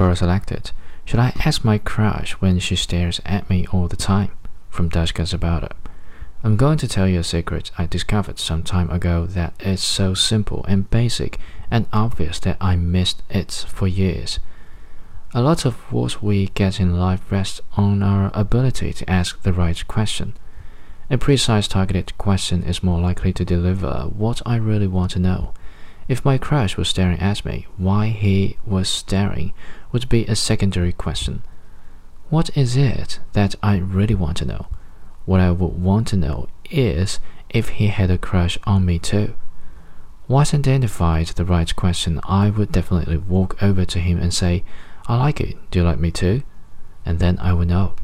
Quora selected. Should I ask my crush when she stares at me all the time? From Dushka Zabata. I'm going to tell you a secret I discovered some time ago that is so simple and basic and obvious that I missed it for years. A lot of what we get in life rests on our ability to ask the right question. A precise targeted question is more likely to deliver what I really want to know. If my crush was staring at me, why he was staring would be a secondary question. What is it that I really want to know? What I would want to know is if he had a crush on me too. Once identified the right question, I would definitely walk over to him and say, I like it. Do you like me too? And then I would know.